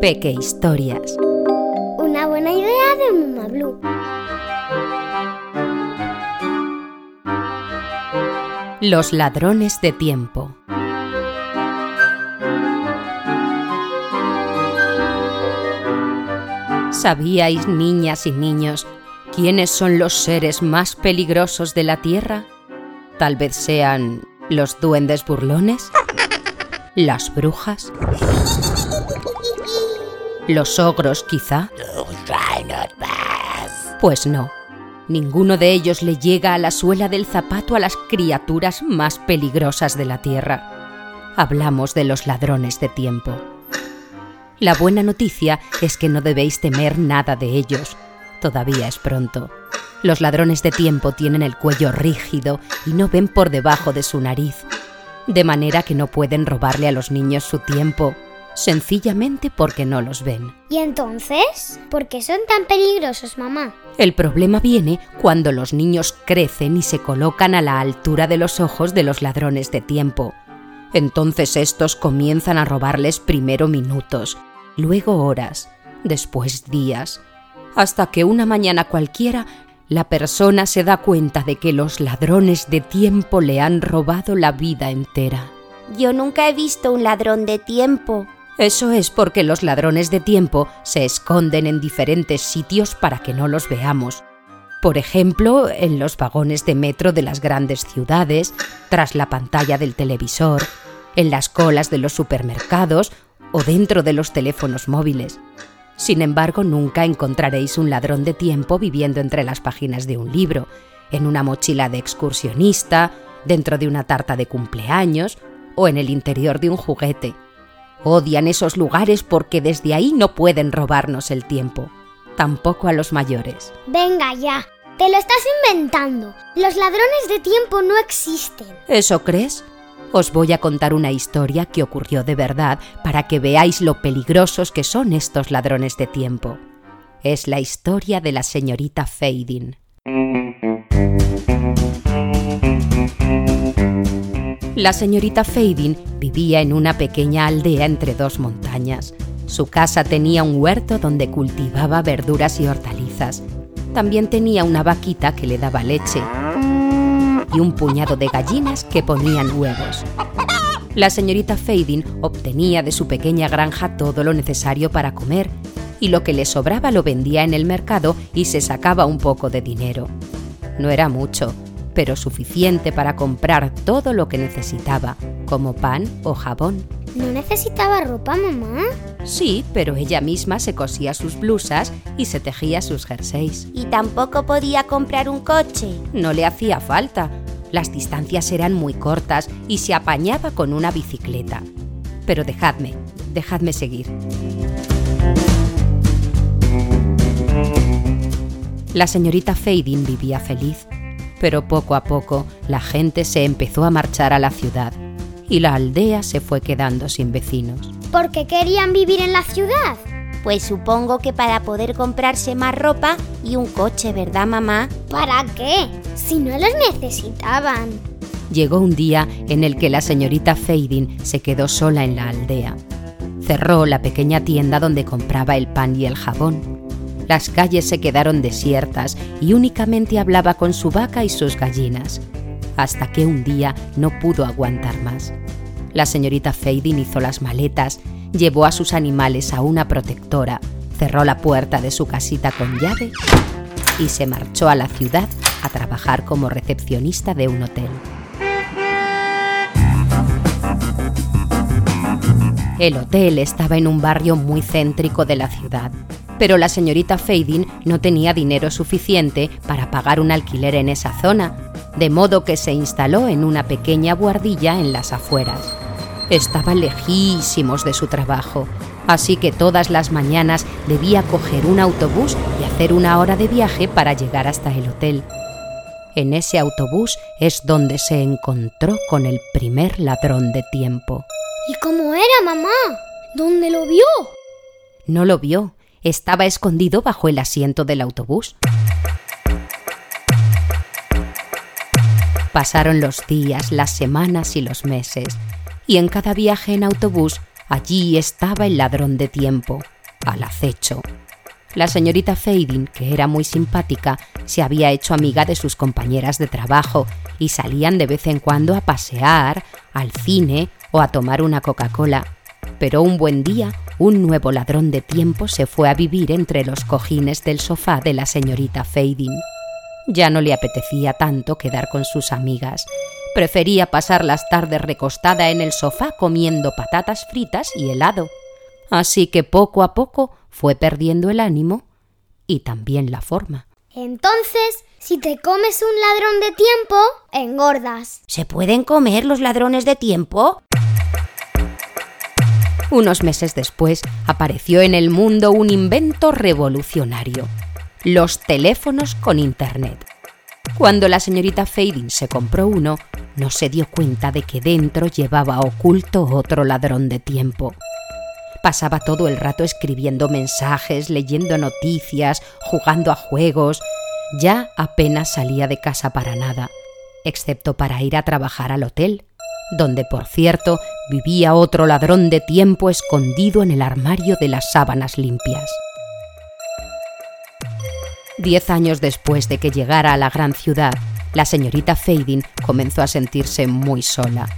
Peque Historias. Una buena idea de Mamá Blue. Los ladrones de tiempo. ¿Sabíais, niñas y niños, quiénes son los seres más peligrosos de la Tierra? Tal vez sean los duendes burlones, las brujas, los ogros quizá. Pues no, ninguno de ellos le llega a la suela del zapato a las criaturas más peligrosas de la Tierra. Hablamos de los ladrones de tiempo. La buena noticia es que no debéis temer nada de ellos. Todavía es pronto. Los ladrones de tiempo tienen el cuello rígido y no ven por debajo de su nariz, de manera que no pueden robarle a los niños su tiempo, sencillamente porque no los ven. ¿Y entonces? ¿Por qué son tan peligrosos, mamá? El problema viene cuando los niños crecen y se colocan a la altura de los ojos de los ladrones de tiempo. Entonces estos comienzan a robarles primero minutos, luego horas, después días, hasta que una mañana cualquiera la persona se da cuenta de que los ladrones de tiempo le han robado la vida entera. Yo nunca he visto un ladrón de tiempo. Eso es porque los ladrones de tiempo se esconden en diferentes sitios para que no los veamos. Por ejemplo, en los vagones de metro de las grandes ciudades, tras la pantalla del televisor, en las colas de los supermercados o dentro de los teléfonos móviles. Sin embargo, nunca encontraréis un ladrón de tiempo viviendo entre las páginas de un libro, en una mochila de excursionista, dentro de una tarta de cumpleaños o en el interior de un juguete. Odian esos lugares porque desde ahí no pueden robarnos el tiempo, tampoco a los mayores. Venga ya, te lo estás inventando. Los ladrones de tiempo no existen. ¿Eso crees? Os voy a contar una historia que ocurrió de verdad para que veáis lo peligrosos que son estos ladrones de tiempo. Es la historia de la señorita Fading. La señorita Fading vivía en una pequeña aldea entre dos montañas. Su casa tenía un huerto donde cultivaba verduras y hortalizas. También tenía una vaquita que le daba leche y un puñado de gallinas que ponían huevos. La señorita Fading obtenía de su pequeña granja todo lo necesario para comer y lo que le sobraba lo vendía en el mercado y se sacaba un poco de dinero. No era mucho, pero suficiente para comprar todo lo que necesitaba, como pan o jabón. ¿No necesitaba ropa, mamá? Sí, pero ella misma se cosía sus blusas y se tejía sus jerseys. Y tampoco podía comprar un coche. No le hacía falta. Las distancias eran muy cortas y se apañaba con una bicicleta. Pero dejadme, dejadme seguir. La señorita Fading vivía feliz, pero poco a poco la gente se empezó a marchar a la ciudad y la aldea se fue quedando sin vecinos. ¿Por qué querían vivir en la ciudad? Pues supongo que para poder comprarse más ropa y un coche, ¿verdad, mamá? ¿Para qué? Si no los necesitaban. Llegó un día en el que la señorita Fading se quedó sola en la aldea. Cerró la pequeña tienda donde compraba el pan y el jabón. Las calles se quedaron desiertas y únicamente hablaba con su vaca y sus gallinas, hasta que un día no pudo aguantar más. La señorita Fading hizo las maletas, llevó a sus animales a una protectora, cerró la puerta de su casita con llave y se marchó a la ciudad a trabajar como recepcionista de un hotel. El hotel estaba en un barrio muy céntrico de la ciudad, pero la señorita Fading no tenía dinero suficiente para pagar un alquiler en esa zona, de modo que se instaló en una pequeña buhardilla en las afueras. Estaban lejísimos de su trabajo, así que todas las mañanas debía coger un autobús y hacer una hora de viaje para llegar hasta el hotel. En ese autobús es donde se encontró con el primer ladrón de tiempo. ¿Y cómo era, mamá? ¿Dónde lo vio? No lo vio, estaba escondido bajo el asiento del autobús. Pasaron los días, las semanas y los meses, y en cada viaje en autobús allí estaba el ladrón de tiempo, al acecho. La señorita Fading, que era muy simpática, se había hecho amiga de sus compañeras de trabajo y salían de vez en cuando a pasear, al cine o a tomar una Coca-Cola. Pero un buen día, un nuevo ladrón de tiempo se fue a vivir entre los cojines del sofá de la señorita Fading. Ya no le apetecía tanto quedar con sus amigas. Prefería pasar las tardes recostada en el sofá comiendo patatas fritas y helado. Así que poco a poco fue perdiendo el ánimo y también la forma. Entonces, si te comes un ladrón de tiempo, engordas. ¿Se pueden comer los ladrones de tiempo? Unos meses después apareció en el mundo un invento revolucionario, los teléfonos con Internet. Cuando la señorita Fading se compró uno, no se dio cuenta de que dentro llevaba oculto otro ladrón de tiempo. Pasaba todo el rato escribiendo mensajes, leyendo noticias, jugando a juegos. Ya apenas salía de casa para nada, excepto para ir a trabajar al hotel, donde, por cierto, vivía otro ladrón de tiempo escondido en el armario de las sábanas limpias. Diez años después de que llegara a la gran ciudad, la señorita Fading comenzó a sentirse muy sola.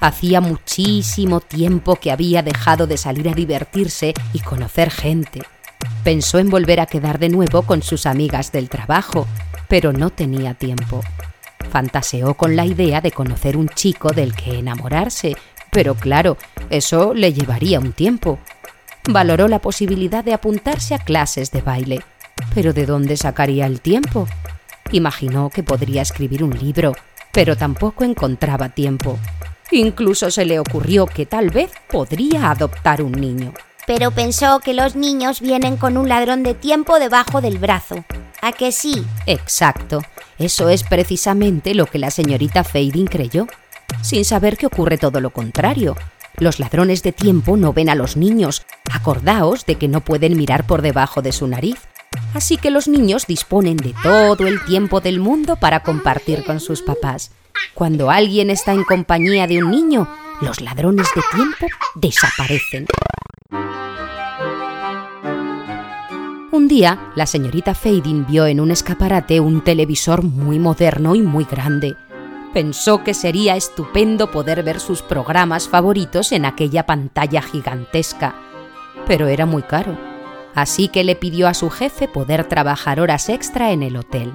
Hacía muchísimo tiempo que había dejado de salir a divertirse y conocer gente. Pensó en volver a quedar de nuevo con sus amigas del trabajo, pero no tenía tiempo. Fantaseó con la idea de conocer un chico del que enamorarse, pero claro, eso le llevaría un tiempo. Valoró la posibilidad de apuntarse a clases de baile, pero ¿de dónde sacaría el tiempo? Imaginó que podría escribir un libro, pero tampoco encontraba tiempo. Incluso se le ocurrió que tal vez podría adoptar un niño. Pero pensó que los niños vienen con un ladrón de tiempo debajo del brazo. ¿A que sí? Exacto. Eso es precisamente lo que la señorita Fading creyó, sin saber que ocurre todo lo contrario. Los ladrones de tiempo no ven a los niños. Acordaos de que no pueden mirar por debajo de su nariz. Así que los niños disponen de todo el tiempo del mundo para compartir con sus papás. Cuando alguien está en compañía de un niño, los ladrones de tiempo desaparecen. Un día, la señorita Fading vio en un escaparate un televisor muy moderno y muy grande. Pensó que sería estupendo poder ver sus programas favoritos en aquella pantalla gigantesca, pero era muy caro, así que le pidió a su jefe poder trabajar horas extra en el hotel.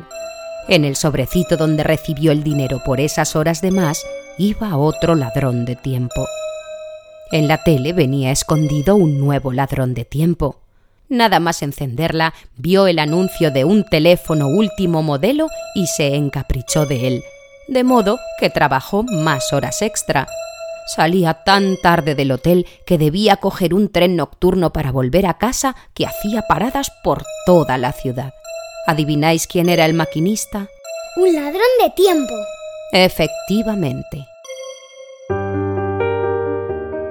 En el sobrecito donde recibió el dinero por esas horas de más iba otro ladrón de tiempo. En la tele venía escondido un nuevo ladrón de tiempo. Nada más encenderla, vio el anuncio de un teléfono último modelo y se encaprichó de él, de modo que trabajó más horas extra. Salía tan tarde del hotel que debía coger un tren nocturno para volver a casa que hacía paradas por toda la ciudad. ¿Adivináis quién era el maquinista? Un ladrón de tiempo. Efectivamente.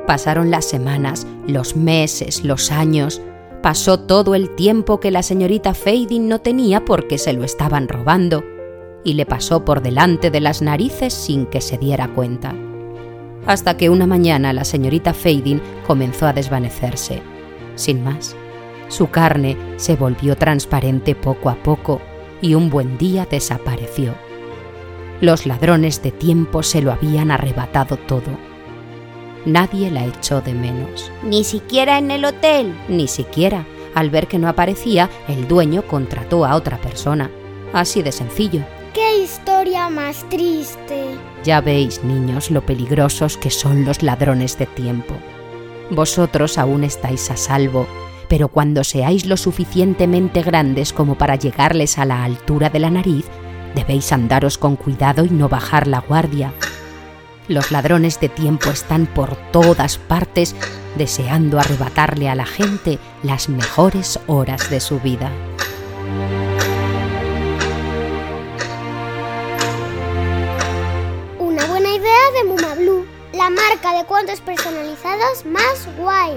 Pasaron las semanas, los meses, los años. Pasó todo el tiempo que la señorita Fading no tenía porque se lo estaban robando, y le pasó por delante de las narices sin que se diera cuenta. Hasta que una mañana la señorita Fading comenzó a desvanecerse. Sin más. Su carne se volvió transparente poco a poco y un buen día desapareció. Los ladrones de tiempo se lo habían arrebatado todo. Nadie la echó de menos. Ni siquiera en el hotel. Ni siquiera. Al ver que no aparecía, el dueño contrató a otra persona. Así de sencillo. ¡Qué historia más triste! Ya veis, niños, lo peligrosos que son los ladrones de tiempo. Vosotros aún estáis a salvo pero cuando seáis lo suficientemente grandes como para llegarles a la altura de la nariz, debéis andaros con cuidado y no bajar la guardia. Los ladrones de tiempo están por todas partes deseando arrebatarle a la gente las mejores horas de su vida. De Muma Blue, la marca de cuentos personalizados más guay.